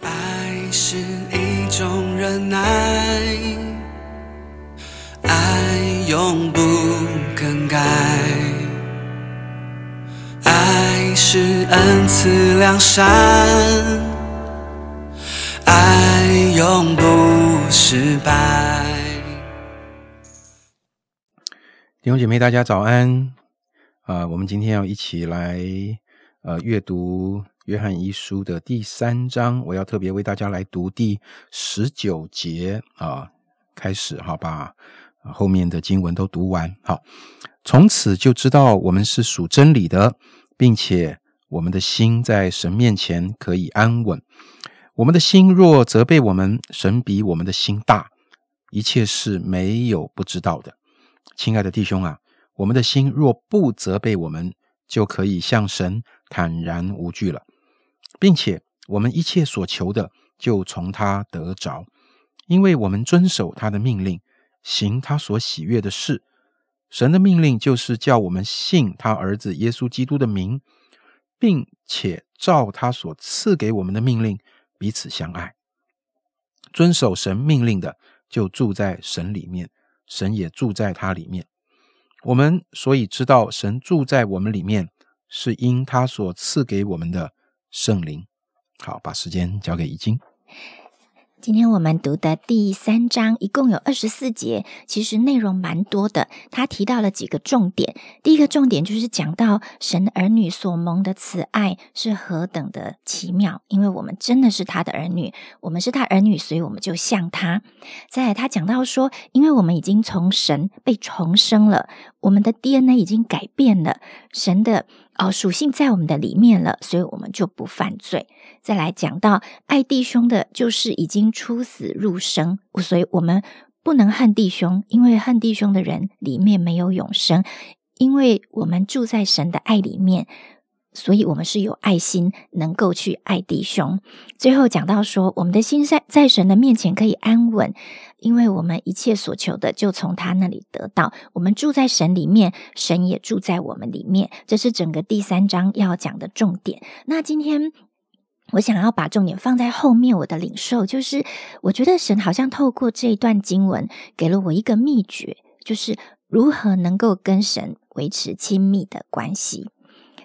爱是一种忍耐，爱永不更改，爱是恩赐良善，爱永不失败。弟兄姐妹，大家早安！啊、我们今天要一起来呃阅读约翰一书的第三章，我要特别为大家来读第十九节啊、开始好吧后面的经文都读完。好，从此就知道我们是属真理的，并且我们的心在神面前可以安稳。我们的心若责备我们，神比我们的心大，一切是没有不知道的。亲爱的弟兄啊，我们的心若不责备我们，就可以向神坦然无惧了，并且我们一切所求的就从他得着，因为我们遵守他的命令，行他所喜悦的事。神的命令就是叫我们信他儿子耶稣基督的名，并且照他所赐给我们的命令彼此相爱。遵守神命令的，就住在神里面。神也住在他里面。我们所以知道神住在我们里面，是因他所赐给我们的圣灵。好，把时间交给怡经。今天我们读的第三章一共有二十四节，其实内容蛮多的。他提到了几个重点，第一个重点就是讲到神儿女所蒙的慈爱是何等的奇妙，因为我们真的是他的儿女，我们是他儿女，所以我们就像他。再来，他讲到说，因为我们已经从神被重生了，我们的 DNA 已经改变了，神的哦属性在我们的里面了，所以我们就不犯罪。再来讲到爱弟兄的，就是已经出死入生，所以我们不能恨弟兄，因为恨弟兄的人里面没有永生，因为我们住在神的爱里面。所以，我们是有爱心，能够去爱弟兄。最后讲到说，我们的心在在神的面前可以安稳，因为我们一切所求的就从他那里得到。我们住在神里面，神也住在我们里面。这是整个第三章要讲的重点。那今天。我想要把重点放在后面，我的领受就是，我觉得神好像透过这一段经文，给了我一个秘诀，就是如何能够跟神维持亲密的关系。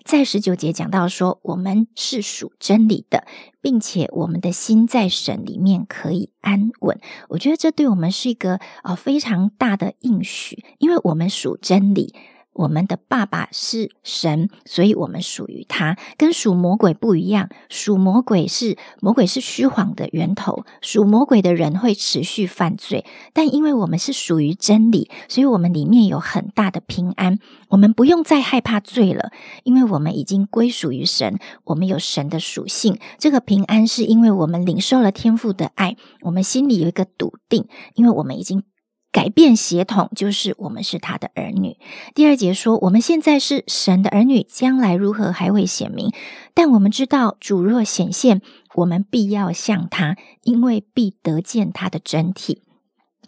在十九节讲到说，我们是属真理的，并且我们的心在神里面可以安稳。我觉得这对我们是一个呃非常大的应许，因为我们属真理。我们的爸爸是神，所以我们属于他，跟属魔鬼不一样。属魔鬼是魔鬼是虚谎的源头，属魔鬼的人会持续犯罪。但因为我们是属于真理，所以我们里面有很大的平安，我们不用再害怕罪了，因为我们已经归属于神，我们有神的属性。这个平安是因为我们领受了天父的爱，我们心里有一个笃定，因为我们已经。改变血统，就是我们是他的儿女。第二节说，我们现在是神的儿女，将来如何还未显明。但我们知道，主若显现，我们必要像他，因为必得见他的真体。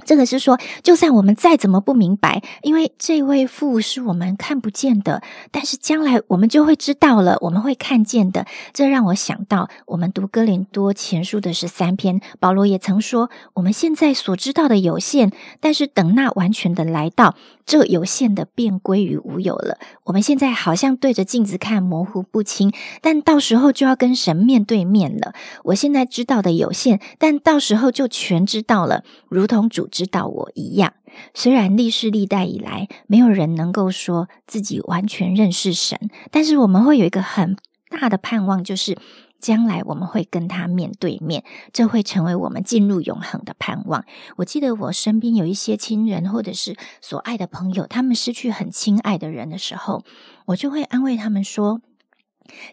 这个是说，就算我们再怎么不明白，因为这位父是我们看不见的，但是将来我们就会知道了，我们会看见的。这让我想到，我们读哥林多前书的十三篇，保罗也曾说，我们现在所知道的有限，但是等那完全的来到，这有限的便归于无有了。我们现在好像对着镜子看，模糊不清，但到时候就要跟神面对面了。我现在知道的有限，但到时候就全知道了，如同主知道我一样。虽然历世历代以来，没有人能够说自己完全认识神，但是我们会有一个很大的盼望，就是将来我们会跟他面对面，这会成为我们进入永恒的盼望。我记得我身边有一些亲人或者是所爱的朋友，他们失去很亲爱的人的时候，我就会安慰他们说：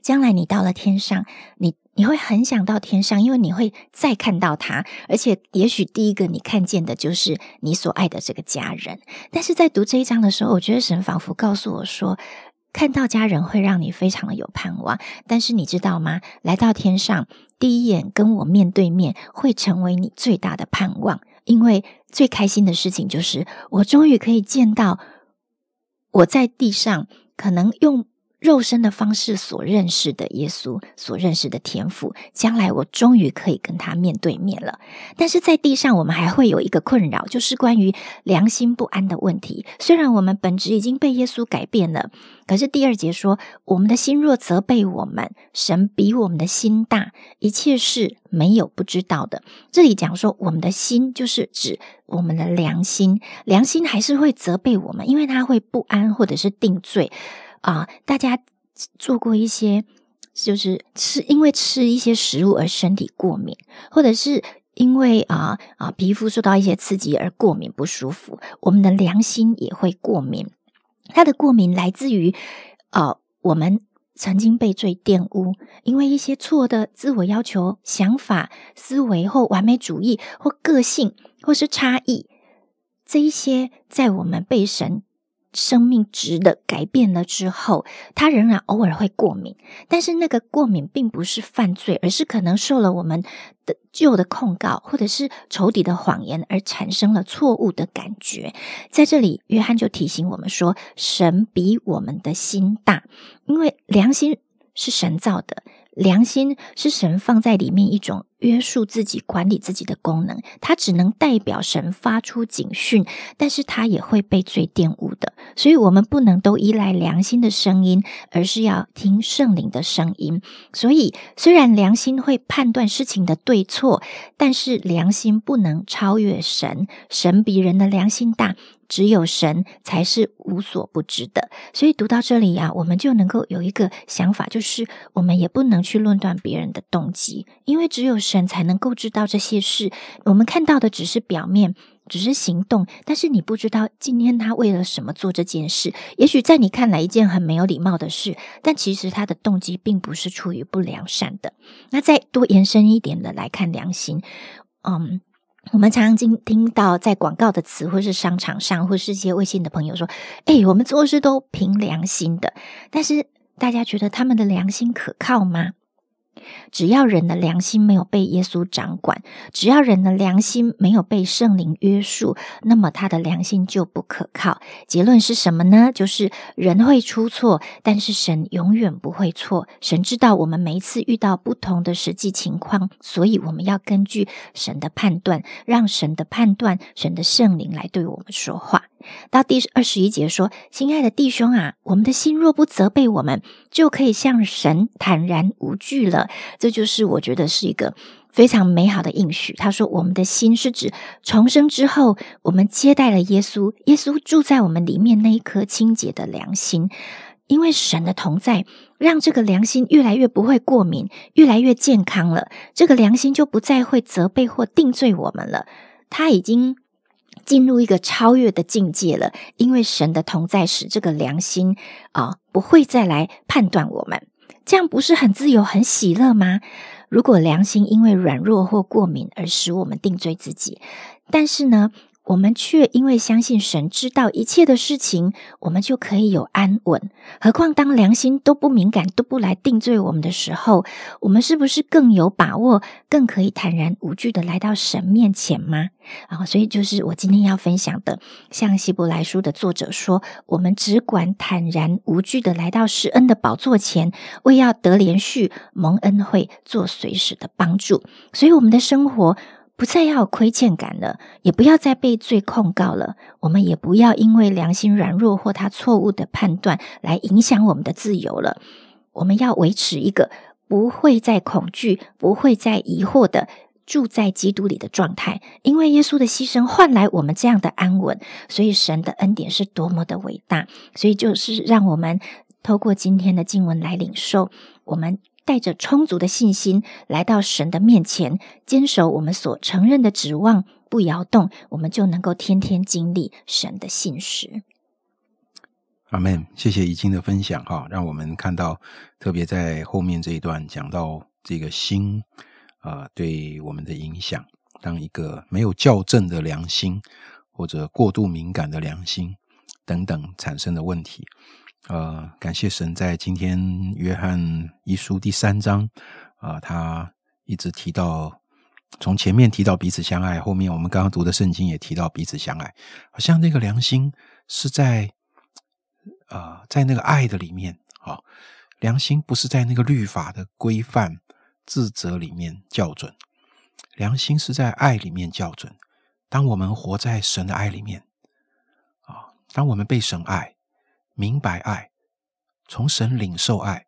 将来你到了天上，你。你会很想到天上，因为你会再看到他，而且也许第一个你看见的就是你所爱的这个家人。但是在读这一章的时候，我觉得神仿佛告诉我说，看到家人会让你非常的有盼望。但是你知道吗？来到天上，第一眼跟我面对面，会成为你最大的盼望，因为最开心的事情就是我终于可以见到我在地上可能用。肉身的方式所认识的耶稣，所认识的天赋，将来我终于可以跟他面对面了。但是在地上，我们还会有一个困扰，就是关于良心不安的问题。虽然我们本质已经被耶稣改变了，可是第二节说，我们的心若责备我们，神比我们的心大，一切事没有不知道的。这里讲说，我们的心就是指我们的良心，良心还是会责备我们，因为他会不安或者是定罪。啊，大家做过一些，就是吃因为吃一些食物而身体过敏，或者是因为啊啊皮肤受到一些刺激而过敏不舒服，我们的良心也会过敏。它的过敏来自于啊，我们曾经被罪玷污，因为一些错的自我要求、想法、思维或完美主义或个性或是差异，这一些在我们被神。生命值的改变了之后，他仍然偶尔会过敏，但是那个过敏并不是犯罪，而是可能受了我们的旧的控告，或者是仇敌的谎言而产生了错误的感觉。在这里，约翰就提醒我们说：神比我们的心大，因为良心是神造的。良心是神放在里面一种约束自己、管理自己的功能，它只能代表神发出警讯，但是它也会被罪玷污的。所以，我们不能都依赖良心的声音，而是要听圣灵的声音。所以，虽然良心会判断事情的对错，但是良心不能超越神。神比人的良心大。只有神才是无所不知的，所以读到这里呀，我们就能够有一个想法，就是我们也不能去论断别人的动机，因为只有神才能够知道这些事。我们看到的只是表面，只是行动，但是你不知道今天他为了什么做这件事。也许在你看来一件很没有礼貌的事，但其实他的动机并不是出于不良善的。那再多延伸一点的来看良心，嗯。我们常常听听到在广告的词，或是商场上，或是一些微信的朋友说：“哎，我们做事都凭良心的。”但是大家觉得他们的良心可靠吗？只要人的良心没有被耶稣掌管，只要人的良心没有被圣灵约束，那么他的良心就不可靠。结论是什么呢？就是人会出错，但是神永远不会错。神知道我们每一次遇到不同的实际情况，所以我们要根据神的判断，让神的判断、神的圣灵来对我们说话。到第二十一节说：“亲爱的弟兄啊，我们的心若不责备我们，就可以向神坦然无惧了。”这就是我觉得是一个非常美好的应许。他说：“我们的心是指重生之后，我们接待了耶稣，耶稣住在我们里面那一颗清洁的良心。因为神的同在，让这个良心越来越不会过敏，越来越健康了。这个良心就不再会责备或定罪我们了。他已经。”进入一个超越的境界了，因为神的同在使这个良心啊不会再来判断我们，这样不是很自由、很喜乐吗？如果良心因为软弱或过敏而使我们定罪自己，但是呢？我们却因为相信神知道一切的事情，我们就可以有安稳。何况当良心都不敏感、都不来定罪我们的时候，我们是不是更有把握、更可以坦然无惧的来到神面前吗？啊，所以就是我今天要分享的，像希伯来书的作者说，我们只管坦然无惧的来到施恩的宝座前，为要得连续蒙恩惠，做随时的帮助。所以我们的生活。不再要有亏欠感了，也不要再被罪控告了。我们也不要因为良心软弱或他错误的判断来影响我们的自由了。我们要维持一个不会再恐惧、不会再疑惑的住在基督里的状态，因为耶稣的牺牲换来我们这样的安稳。所以神的恩典是多么的伟大！所以就是让我们透过今天的经文来领受我们。带着充足的信心来到神的面前，坚守我们所承认的指望，不摇动，我们就能够天天经历神的信实。阿门。谢谢已经的分享哈，让我们看到，特别在后面这一段讲到这个心啊，对我们的影响。当一个没有校正的良心，或者过度敏感的良心等等产生的问题。呃，感谢神，在今天约翰一书第三章啊，他一直提到，从前面提到彼此相爱，后面我们刚刚读的圣经也提到彼此相爱，好像那个良心是在啊，在那个爱的里面，好，良心不是在那个律法的规范、自责里面校准，良心是在爱里面校准。当我们活在神的爱里面，啊，当我们被神爱、明白爱、从神领受爱，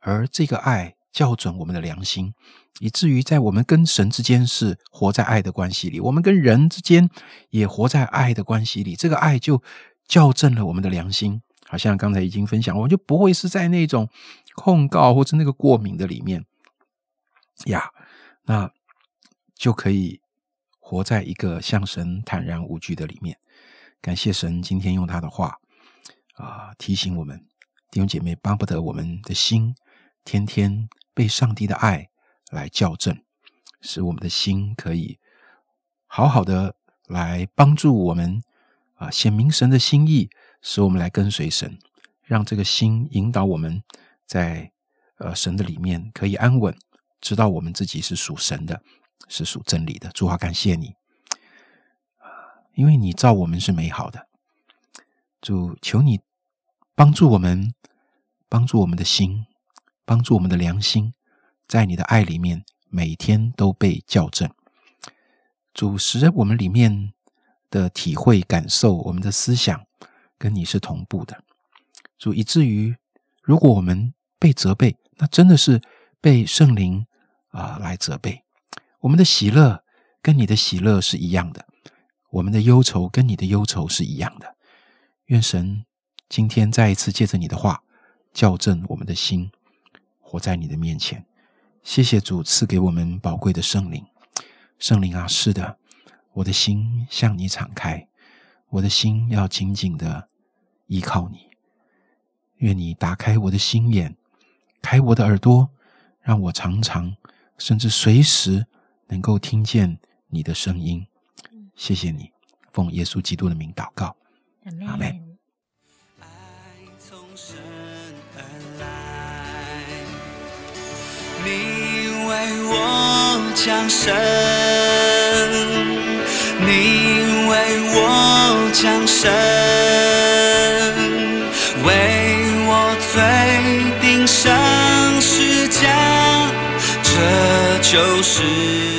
而这个爱校准我们的良心。以至于在我们跟神之间是活在爱的关系里，我们跟人之间也活在爱的关系里。这个爱就校正了我们的良心，好像刚才已经分享，我们就不会是在那种控告或者那个过敏的里面呀，那就可以活在一个向神坦然无惧的里面。感谢神今天用他的话啊提醒我们弟兄姐妹，巴不得我们的心天天被上帝的爱。来校正，使我们的心可以好好的来帮助我们啊，显明神的心意，使我们来跟随神，让这个心引导我们在呃神的里面可以安稳，知道我们自己是属神的，是属真理的。主啊，感谢你，因为你造我们是美好的。主，求你帮助我们，帮助我们的心，帮助我们的良心。在你的爱里面，每天都被校正。主使我们里面的体会、感受，我们的思想跟你是同步的。主以至于，如果我们被责备，那真的是被圣灵啊来责备。我们的喜乐跟你的喜乐是一样的，我们的忧愁跟你的忧愁是一样的。愿神今天再一次借着你的话校正我们的心，活在你的面前。谢谢主赐给我们宝贵的圣灵，圣灵啊，是的，我的心向你敞开，我的心要紧紧的依靠你。愿你打开我的心眼，开我的耳朵，让我常常甚至随时能够听见你的声音。谢谢你，奉耶稣基督的名祷告，阿门。你为我降生，你为我降生，为我罪定上十架，这就是。